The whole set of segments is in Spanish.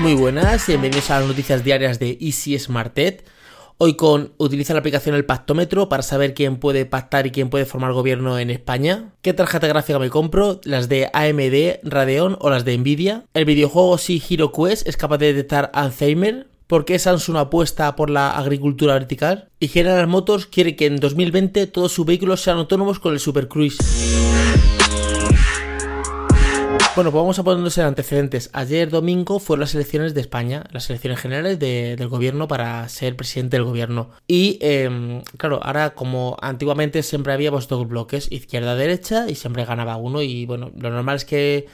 Muy buenas, bienvenidos a las noticias diarias de Easy Smartet. Hoy con utiliza la aplicación El Pactómetro para saber quién puede pactar y quién puede formar gobierno en España. ¿Qué tarjeta gráfica me compro? ¿Las de AMD, Radeon o las de Nvidia? El videojuego Si Hero Quest es capaz de detectar Alzheimer. ¿Por qué Samsung apuesta por la agricultura vertical? Y General Motors quiere que en 2020 todos sus vehículos sean autónomos con el Super Cruise. Bueno, pues vamos a ponernos en antecedentes. Ayer domingo fueron las elecciones de España, las elecciones generales del gobierno para ser presidente del gobierno. Y em, claro, ahora como antiguamente siempre había pues, dos bloques, izquierda-derecha, y siempre ganaba uno. Y bueno, lo normal es que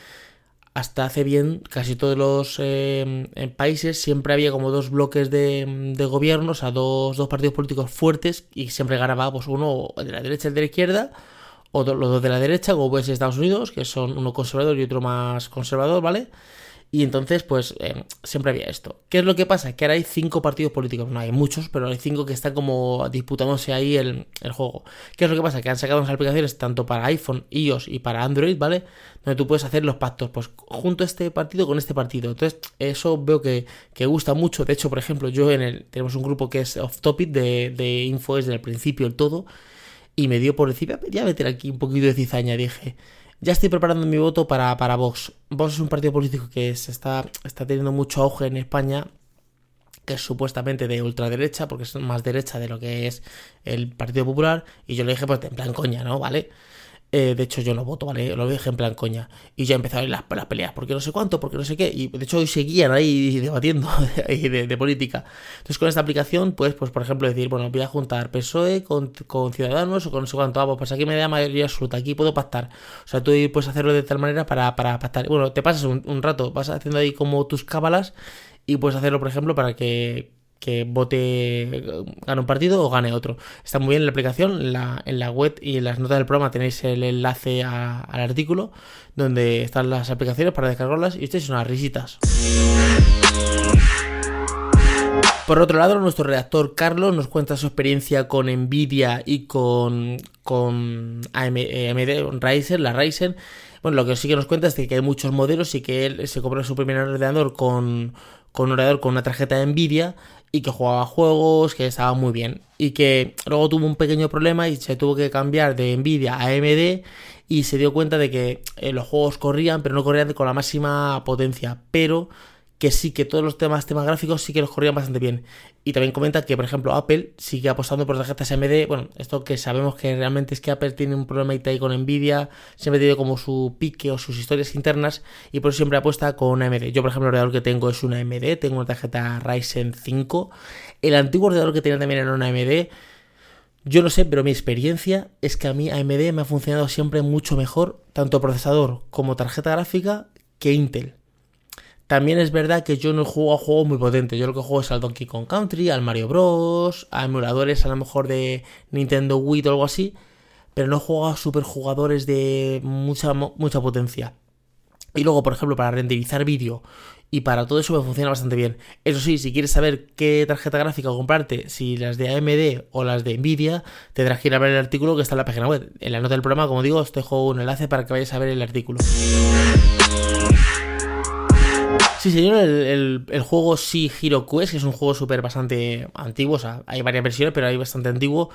hasta hace bien casi todos los em, países siempre había como dos bloques de, gobierno, o sea, dos, dos, partidos políticos fuertes y siempre ganaba pues uno de la derecha y de la izquierda o los dos de la derecha, como puede ser Estados Unidos, que son uno conservador y otro más conservador, ¿vale? Y entonces, pues, eh, siempre había esto. ¿Qué es lo que pasa? Que ahora hay cinco partidos políticos. No hay muchos, pero hay cinco que están como disputándose ahí el, juego. ¿Qué es lo que pasa? Que han sacado unas aplicaciones tanto para iPhone, iOS y para Android, ¿vale? Donde tú puedes hacer los pactos, pues, junto a este partido con este partido. Entonces, eso veo que, gusta mucho. De hecho, por ejemplo, yo en el. Tenemos un grupo que es off topic de, de info desde el principio, el todo y me dio por decir, voy a meter aquí un poquito de cizaña. Dije, ya estoy preparando mi voto para, para Vox. Vox es un partido político que se está, está teniendo mucho auge en España, que es supuestamente de ultraderecha, porque es más derecha de lo que es el Partido Popular. Y yo le dije, pues en plan coña, ¿no? ¿Vale? Eh, de hecho, yo no voto, ¿vale? Lo dije en plan coña. Y ya empezaron las, las peleas, porque no sé cuánto, porque no sé qué. Y de hecho, hoy seguían ahí debatiendo de, política. Entonces, con esta aplicación, pues, pues, por ejemplo, decir, bueno, voy a juntar PSOE con, Ciudadanos o con no sé cuánto. Vamos, pues aquí me da mayoría absoluta, aquí puedo pactar. O sea, tú puedes hacerlo de tal manera para, para pactar. Bueno, te pasas un, un rato, vas haciendo ahí como tus cábalas y puedes hacerlo, por ejemplo, para que que vote, gane un partido o gane otro. Está muy bien la aplicación, en la, en la web y en las notas del programa tenéis el enlace al artículo donde están las aplicaciones para descargarlas y estéis unas risitas. Por otro lado, nuestro redactor Carlos nos cuenta su experiencia con Nvidia y con, con AMD, eh, Ryzen, la Ryzen. Bueno, lo que sí que nos cuenta es que hay muchos modelos y que él se compró su primer ordenador con, con un ordenador con una tarjeta de Nvidia y que jugaba juegos, que estaba muy bien. Y que luego tuvo un pequeño problema y se tuvo que cambiar de Nvidia a AMD y se dio cuenta de que eh, los juegos corrían, pero no corrían con la máxima potencia. Pero que sí, que todos los temas, temas gráficos sí que los corrían bastante bien. Y también comenta que, por ejemplo, Apple sigue apostando por tarjetas AMD. Bueno, esto que sabemos que realmente es que Apple tiene un problema ahí con Nvidia, siempre tiene como su pique o sus historias internas y por eso siempre apuesta con AMD. Yo, por ejemplo, el ordenador que tengo es una AMD, tengo una tarjeta Ryzen 5. El antiguo ordenador que tenía también era una AMD. Yo no sé, pero mi experiencia es que a mí AMD me ha funcionado siempre mucho mejor, tanto procesador como tarjeta gráfica, que Intel. También es verdad que yo no juego a juegos muy potentes. Yo lo que juego es al Donkey Kong Country, al Mario Bros, a emuladores a lo mejor de Nintendo Wii o algo así. Pero no juego a superjugadores de mucha, mucha potencia. Y luego, por ejemplo, para renderizar vídeo y para todo eso me funciona bastante bien. Eso sí, si quieres saber qué tarjeta gráfica comprarte, si las de AMD o las de Nvidia, tendrás que ir a ver el artículo que está en la página web. En la nota del programa, como digo, os dejo un enlace para que vayáis a ver el artículo. Sí, señor, el, juego sí Hero Quest, que es un juego súper bastante antiguo, o sea, hay varias versiones, pero hay bastante antiguo,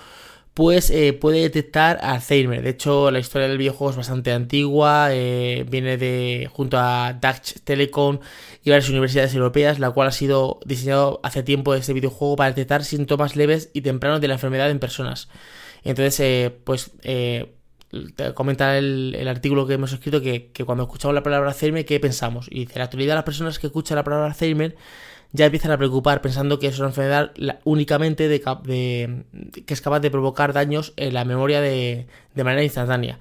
pues eh, puede detectar Alzheimer. De hecho, la historia del videojuego es bastante antigua, eh, viene de junto a Dutch Telecom y varias universidades europeas, la cual ha sido diseñado hace tiempo este videojuego para detectar síntomas leves y tempranos de la enfermedad en personas. Entonces, eh, pues comenta el, artículo que hemos escrito que, cuando escuchamos la palabra Alzheimer, ¿qué pensamos? Y dice, la actualidad las personas que escuchan la palabra Alzheimer ya empiezan a preocupar pensando que es una enfermedad únicamente de, que es capaz de provocar daños en la memoria de, de manera instantánea.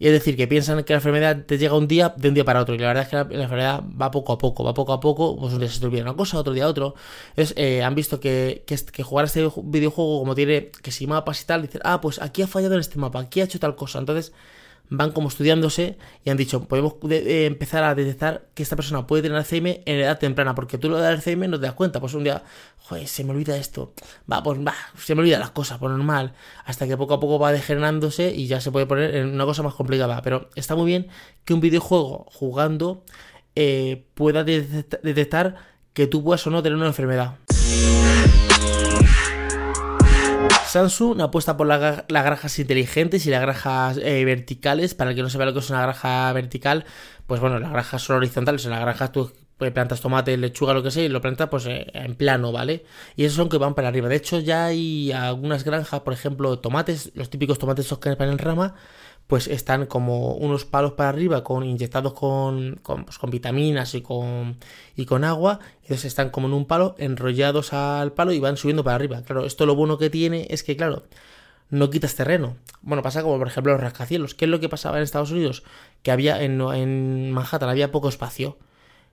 Y es decir, que piensan que la enfermedad te llega un día de un día para otro. Y la verdad es que la, enfermedad va poco a poco, va poco a poco. Pues un día se te olvida una cosa, otro día otro. Entonces, eh, han visto que, que, que, jugar este videojuego, como tiene que si mapas y tal, dicen, ah, pues aquí ha fallado en este mapa, aquí ha hecho tal cosa. Entonces, van como estudiándose y han dicho, podemos empezar a detectar que esta persona puede tener Alzheimer en edad temprana, porque tú lo de Alzheimer no te das cuenta, pues un día, joder, se me olvida esto, va, pues va, se me olvida las cosas, por normal, hasta que poco a poco va degenerándose y ya se puede poner en una cosa más complicada, pero está muy bien que un videojuego jugando eh, pueda detectar que tú puedas o no tener una enfermedad. Samsung apuesta por las granjas inteligentes y las granjas eh, verticales. Para el que no sepa lo que es una granja vertical, pues bueno, las granjas son horizontales. En las granjas tú pues, plantas tomate, lechuga, lo que sea, y lo plantas pues eh, en plano, ¿vale? Y esos son que van para arriba. De hecho, ya hay algunas granjas, por ejemplo, tomates, los típicos tomates esos que van en rama, pues están como unos palos para arriba con inyectados con, con, pues, con vitaminas y con, y con agua. Entonces están como en un palo, enrollados al palo y van subiendo para arriba. Claro, esto lo bueno que tiene es que, claro, no quitas terreno. Bueno, pasa como por ejemplo los rascacielos. ¿Qué es lo que pasaba en Estados Unidos? Que había en, en Manhattan había poco espacio.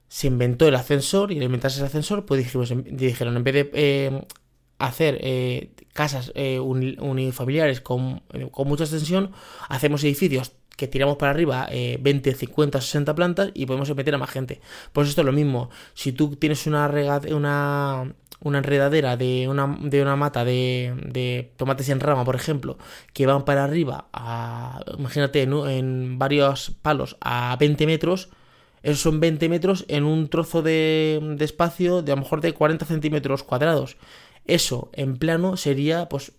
Se inventó el ascensor y al inventarse el ascensor, pues dijimos, dijeron, en vez de eh, hacer eh, casas eh, unifamiliares con, con, mucha extensión, hacemos edificios que tiramos para arriba 20, 50, 60 plantas y podemos meter a más gente. Pues esto es lo mismo. Si tú tienes una, una, una enredadera de una, de una mata de, de, tomates en rama, por ejemplo, que van para arriba, a, imagínate, en, en varios palos a 20 metros, esos son 20 metros en un trozo de, de espacio de a lo mejor de 40 centímetros cuadrados. Eso en plano sería pues,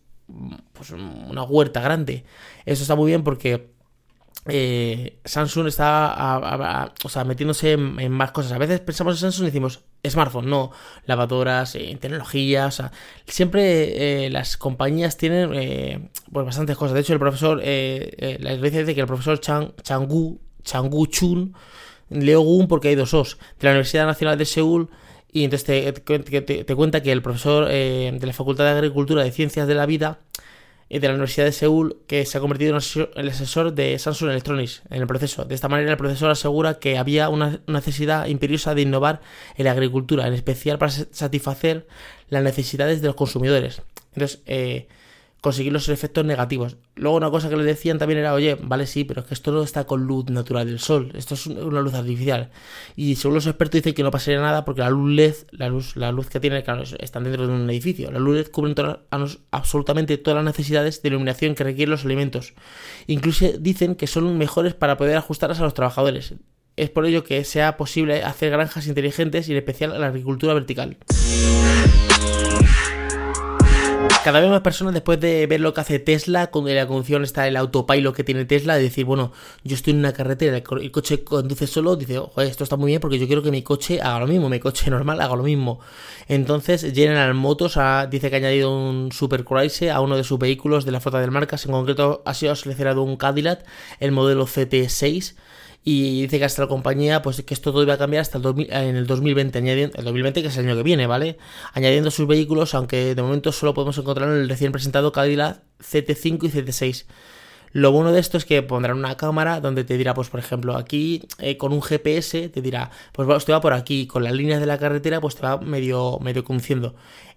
pues una huerta grande. Eso está muy bien porque eh, Samsung está o sea, metiéndose en, más cosas. A veces pensamos en Samsung y decimos smartphone, no, lavadoras, eh, tecnologías. siempre eh, las compañías tienen pues bastantes cosas. De hecho, el profesor, la dice que el profesor Chang, Changu, Changu Chun, Leo Gun, porque hay dos Os, de la Universidad Nacional de Seúl, y entonces te, cuenta que el profesor eh, de la Facultad de Agricultura de Ciencias de la Vida eh, de la Universidad de Seúl, que se ha convertido en el asesor de Samsung Electronics en el proceso. De esta manera, el profesor asegura que había una necesidad imperiosa de innovar en la agricultura, en especial para satisfacer las necesidades de los consumidores. Entonces, eh, conseguir los efectos negativos. Luego una cosa que le decían también era, oye, vale, sí, pero es que esto no está con luz natural del sol, esto es una luz artificial. Y según los expertos dicen que no pasaría nada porque la luz LED, la luz, la luz que tiene, claro, están dentro de un edificio. La luz LED cubre absolutamente todas las necesidades de iluminación que requieren los alimentos. Incluso dicen que son mejores para poder ajustarlas a los trabajadores. Es por ello que sea posible hacer granjas inteligentes y en especial la agricultura vertical cada vez más personas después de ver lo que hace Tesla, con la conducción está el autopilot que tiene Tesla, de decir, bueno, yo estoy en una carretera, el, coche conduce solo, dice, joder, esto está muy bien porque yo quiero que mi coche haga lo mismo, mi coche normal haga lo mismo. Entonces General Motors dice que ha añadido un Super Cruise a uno de sus vehículos de la flota de marcas, en concreto ha sido seleccionado un Cadillac, el modelo CT6, y dice que hasta la compañía, pues que esto todo iba a cambiar hasta el en el 2020, añadiendo, el 2020 que es el año que viene, ¿vale? Añadiendo sus vehículos, aunque de momento solo podemos encontrar en el recién presentado Cadillac CT5 y CT6. Lo bueno de esto es que pondrán una cámara donde te dirá, pues por ejemplo, aquí eh, con un GPS te dirá, pues usted va por aquí, con las líneas de la carretera, pues te va medio, medio conduciendo.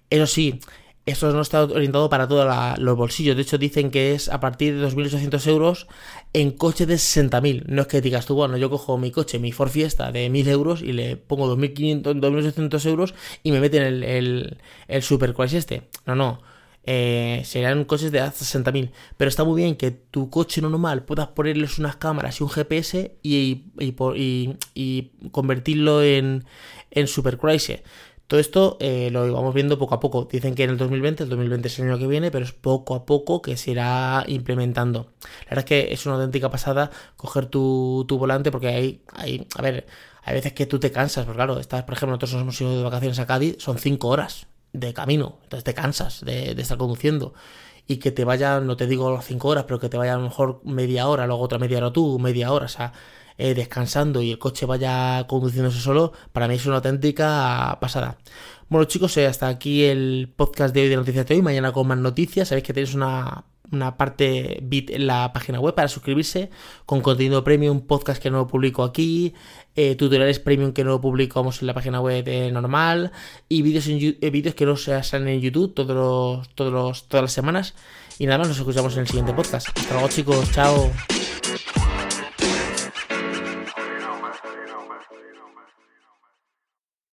Eso sí, esto no está orientado para todos los bolsillos. De hecho, dicen que es a partir de 2.800 euros en coches de 60.000. No es que digas tú, bueno, yo cojo mi coche, mi Ford Fiesta de 1.000 euros y le pongo 2.500, 2.800 euros y me meten el, el, el Super es este. No, no. Eh, serán coches de hasta 60.000. Pero está muy bien que tu coche normal puedas ponerles unas cámaras y un GPS y, y, y, convertirlo en, en Super todo esto eh, lo vamos viendo poco a poco. Dicen que en el 2020, el 2020 es el año que viene, pero es poco a poco que se irá implementando. La verdad es que es una auténtica pasada coger tu, volante porque hay, hay, a ver, hay veces que tú te cansas, porque claro, estás, por ejemplo, nosotros nos hemos ido de vacaciones a Cádiz, son 5 horas de camino, entonces te cansas de, estar conduciendo y que te vaya, no te digo las 5 horas, pero que te vaya a lo mejor media hora, luego otra media hora tú, media hora, o sea, eh, descansando y el coche vaya conduciéndose solo, para mí es una auténtica pasada. Bueno chicos, eh, hasta aquí el podcast de hoy de Noticias de hoy. Mañana con más noticias. Sabéis que tenéis una, parte bit en la página web para suscribirse con contenido premium, podcast que no publico aquí, eh, tutoriales premium que no publicamos en la página web normal y vídeos vídeos que no se salen en YouTube todos todos todas las semanas. Y nada más, nos escuchamos en el siguiente podcast. Hasta luego chicos, chao.